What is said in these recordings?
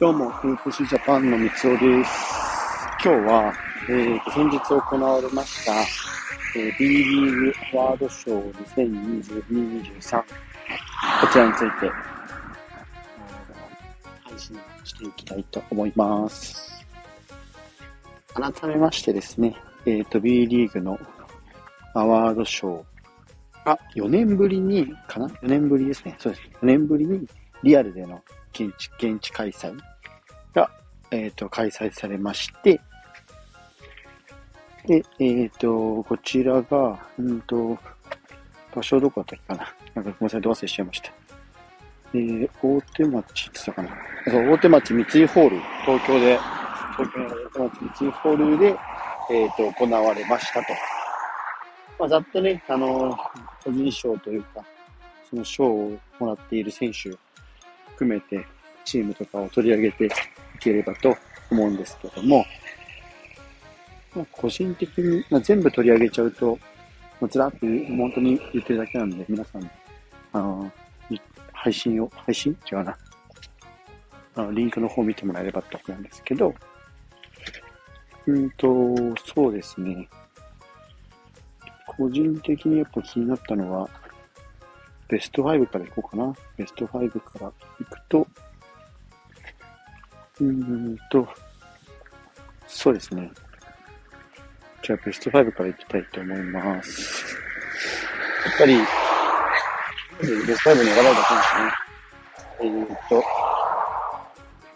どうも、フープスジャパンの三つおです。今日は、えーと、先日行われました、えー、B リーグワードショー2022-23こちらについて、配信していきたいと思います。改めましてですね、え、ー、と、B リーグのアワードショーが4年ぶりに、かな ?4 年ぶりですね。そうです。4年ぶりにリアルでの現地、現地開催が、えっ、ー、と、開催されまして、で、えっ、ー、と、こちらが、うんと、場所どこだったっけかな？なんかごめんなさい、ど忘れしちゃいました。えー、大手町って言ったかな？そう、大手町三井ホール、東京で、東京の大手町三井ホールで、えっ、ー、と、行われましたと。まあ、ざっとね、あの個人賞というか、その賞をもらっている選手含めて、チームとかを取り上げていければと思うんですけども、まあ、個人的に、まあ、全部取り上げちゃうと、まあ、ずらっと本当に言ってるだけなんで、皆さん、あの、配信を、配信？違うな。あの、リンクの方を見てもらえればってことなんですけど、うんと、そうですね。個人的にやっぱ気になったのは、ベスト5からいこうかな。ベスト5からいくと、うーんと、そうですね。じゃあベスト5からいきたいと思います。やっぱり、ベスト5に選ばれた選手ね。えー、っと、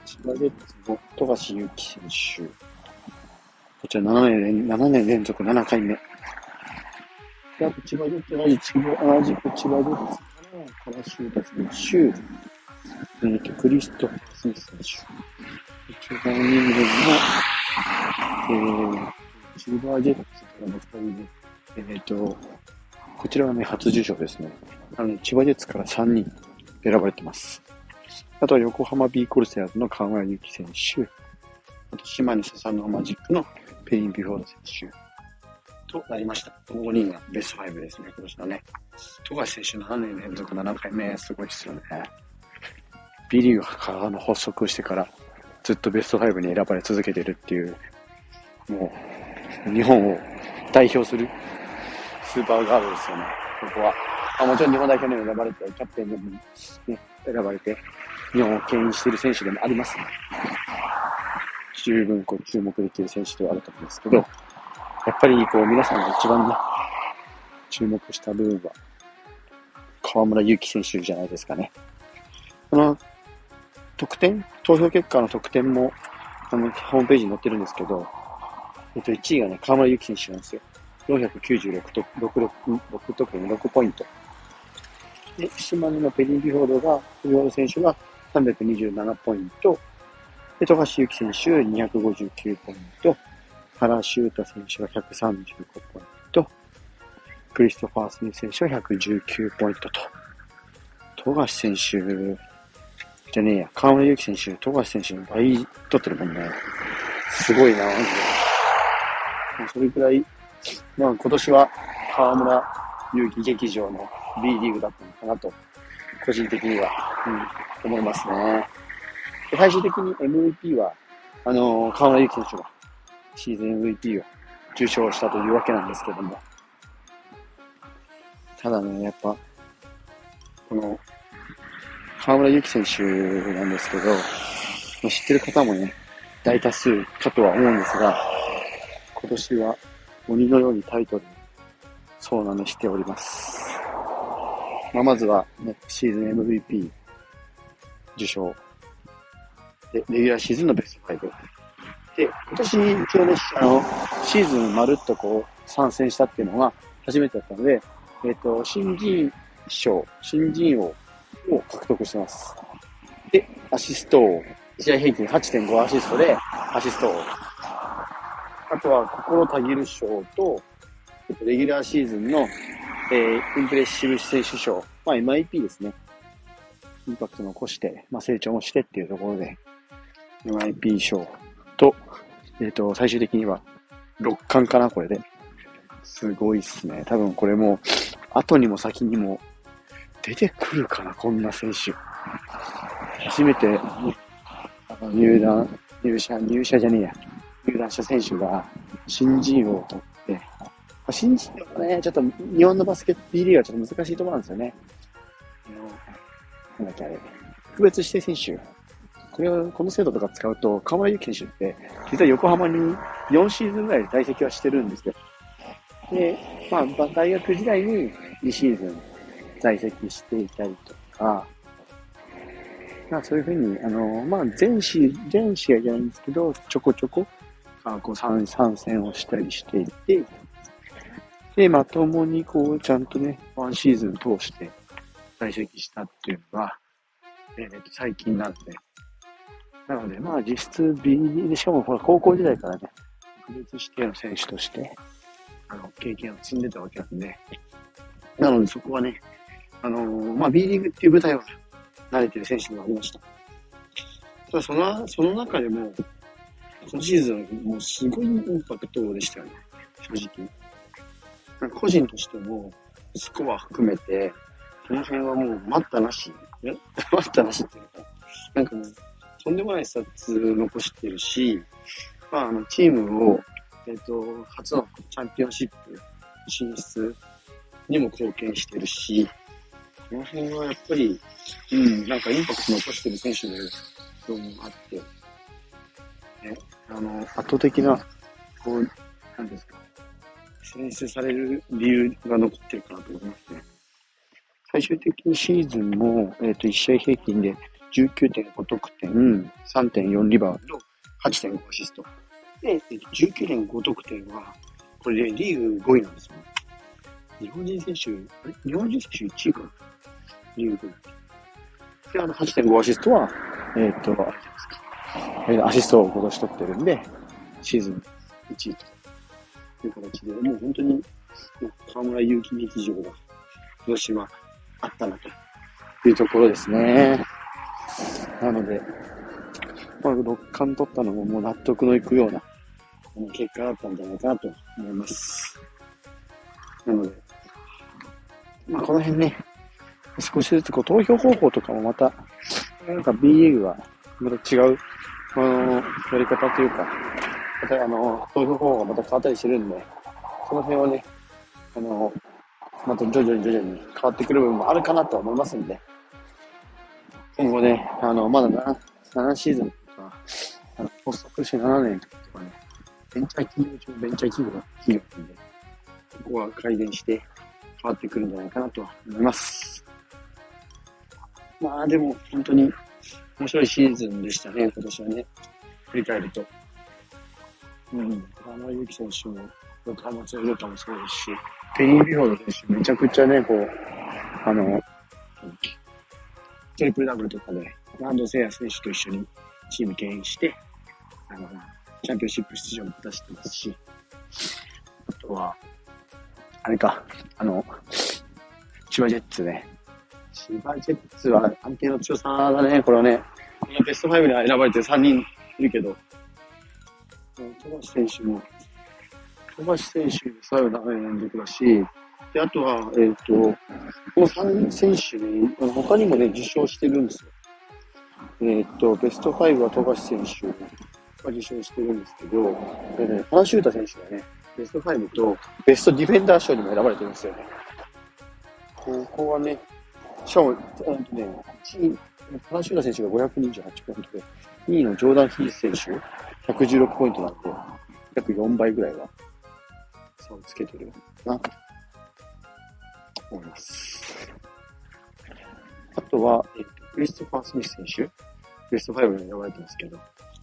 千葉レッズの富樫勇樹選手。こちら7年連7年連続7回目。あと千葉ジェッツ同じ千葉、同じく千葉ジェッツから原修太選手、えー、と、クリストファー・スミス選手。中間人間の、えー、シルバージェッツからの2人で、えっ、ー、と、こちらはね、初受賞ですね。あの、千葉ジェッツから3人選ばれてます。あとは横浜ビーコルセアーズの河村勇輝選手、あと島根ササノマジックのペリン・ビフォード選手となりました。5人がベスト5ですね、今年のね。富樫選手の7年連続7回目、すごいですよね。ビリーグがの発足してからずっとベスト5に選ばれ続けてるっていう、もう、日本を代表するスーパーガードですよね、ここは。あもちろん日本代表にも選ばれて、キャプテンでも、ね、選ばれて、日本を牽引している選手でもありますね。十分こう注目できる選手ではあると思うんですけど、やっぱりこう皆さんが一番ね、注目した部分は、河村勇輝選手じゃないですかね。この得点投票結果の得点も、あの、ホームページに載ってるんですけど、えっと、1位がね、河村ゆき選手なんですよ。496と、6、6、6得点、6ポイント。で、島根のペリン・ビフォードが、ビフォード選手が327ポイント。で、富樫勇樹選手259ポイント。原修太選手は135ポイント。クリストファー・スミス選手は119ポイントと。富樫選手、じゃねえや、河村勇輝選手、富樫選手の倍取ってるもんね。すごいな、マジで。それくらい、まあ今年は河村勇輝劇場の B リーグだったのかなと、個人的には、うん、思いますね。で最終的に MVP は、あの、河村勇輝選手がシーズン MVP を受賞したというわけなんですけども。ただね、やっぱ、この河村勇輝選手なんですけど、知ってる方もね、大多数かとは思うんですが、今年は鬼のようにタイトルそうなのしております。まあ、まずは、ね、シーズン MVP 受賞。で、レギュラーシーズンのベスト5。で、今年一応ね、あの、シーズンまるっとこう、参戦したっていうのが初めてだったので、えっ、ー、と、新人賞、新人王を獲得してます。で、アシストを、試合平均8.5アシストで、アシストを。あとは、心たぎる賞と、レギュラーシーズンの、えー、インプレッシブ選手賞。まあ、MIP ですね。インパクト残して、まあ、成長もしてっていうところで、MIP 賞と、えっ、ー、と、最終的には、6冠かな、これで。すごいっすね。多分これも、後にも先にも出てくるかな、こんな選手。初めて、入団、入社、入社じゃねえや。入団した選手が新人王を取って、新人王はね、ちょっと日本のバスケット B リーグはちょっと難しいところなんですよね。なんだっけあれ。特別指定選手。これを、この制度とか使うと、河村勇輝選手って、実は横浜に4シーズンぐらい在籍はしてるんですよ。で、まあ、大学時代に2シーズン在籍していたりとか、まあそういうふうに、あの、まあ全試、全試合じゃないんですけど、ちょこちょこ、あこう参参戦をしたりしていて、で、まともにこう、ちゃんとね、ワンシーズン通して在籍したっていうのが、えー、と最近なんで、なので、まあ実質 B で、しかもほら高校時代からね、特別指定の選手として、あの、経験を積んでたわけなんで、なのでそこはね、あのー、まあ B リーグっていう舞台は慣れてる選手もありました。ただその、その中でも、今シーズンもうすごいインパクトでしたよね、正直。個人としても、スコア含めて、この辺はもう待ったなし、待ったなしっていうか、なんかもう、とんでもないスタッツ残してるし、まあ、あの、チームを、えっ、ー、と、初のチャンピオンシップ進出にも貢献してるし、この辺はやっぱり、うん、なんかインパクト残してる選手で、どうもあって、ね、あの、圧倒的な、こう、なんですか、選出される理由が残ってるかなと思いますね。最終的にシーズンも、えっ、ー、と、1試合平均で19.5得点、3.4リバウンド、8.5アシスト。で、19.5得点は、これでリーグ5位なんですよ。日本人選手、あれ？日本人選手1位かなリーグ5位。で、あの8.5アシストは、えー、っと、あれじゃないですか。えー、アシストを今年取ってるんで、シーズン1位という形で、もう本当に、河村勇輝劇場が今年はあったなというところですね。なので、まあ、6冠取ったのももう納得のいくような結果だったんじゃないかなと思います。なので、まあ、この辺ね、少しずつこう投票方法とかもまた、なんか B リーグはまた違う、あの、やり方というか、またあの、投票方法がまた変わったりしてるんで、その辺はね、あの、また徐々に徐々に変わってくる部分もあるかなと思いますんで、今後ね、あの、まだ 7, 7シーズンとか、あの発足して7年とかね、ベンチャー企業中ベンチャー企業が企業なんで、ここは改善して変わってくるんじゃないかなと思います。まあでも本当に面白いシーズンでしたね、今年はね。振り返ると。うん。河村勇輝選手も、横浜強いかもそうですし、ペリー・ビフォード選手めちゃくちゃね、こう、あの、トリプルダブルとかで、ランドセイヤ選手と一緒にチーム牽引して、あの、チャンピオンシップ出場も果たしてますし、あとは、あれか、あの、千葉ジェッツね。千葉ジェッツは安定の強さだね、これはね。このベスト5に選ばれて3人いるけど、富樫選手も、富樫選手、最後ダメ連続だし、で、あとは、えっ、ー、と、この3選手に、他にもね、受賞してるんですよ。えっ、ー、と、ベスト5は富樫選手が受賞してるんですけど、でね、パラシュータ選手がね、ベスト5とベストディフェンダー賞にも選ばれてるんですよね。ここはね、しかも、えっとね、1位、パラシュータ選手が528ポイントで、2位のジョーダン・ヒース選手、116ポイントなんで、約4倍ぐらいは差をつけてるな、思います。あとは、えっと、クリストファー・スミス選手、ベスト5に選ばれてますけど、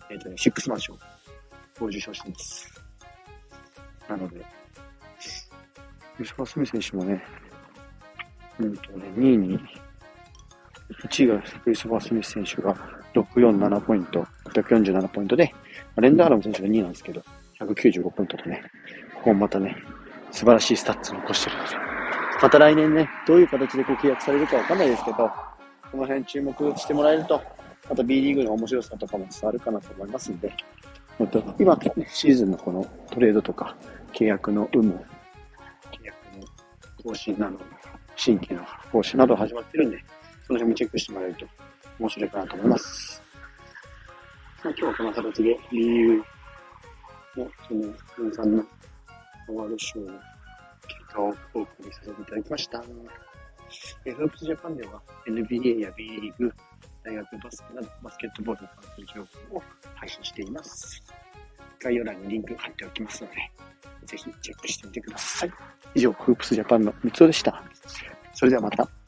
えっとね、シックスマン賞を受賞してます。なので、クリストファー・スミス選手もね、うんとね、2位に、1位がクリストファー・スミス選手が647ポイント、647ポイントで、アレン・ダーラム選手が2位なんですけど、195ポイントとね、ここもまたね、素晴らしいスタッツ残してるんですよ。また来年ね、どういう形でこう契約されるかわかんないですけど、この辺注目してもらえると、また B リーグの面白さとかも伝わるかなと思いますんで、今、シーズンのこのトレードとか、契約の有無、契約の更新など、新規の更新など始まってるんで、その辺もチェックしてもらえると面白いかなと思います。まあ、今日はこの形で理由の、その、皆さんのアワードショー果をお送りさせていただきました。えー、フープスジャパンでは NBA や B リーグ、大学バスケなどバスケットボールの関係情報を配信しています。概要欄にリンク貼っておきますので、ぜひチェックしてみてください。以上、フープスジャパンの三つおでした。それではまた。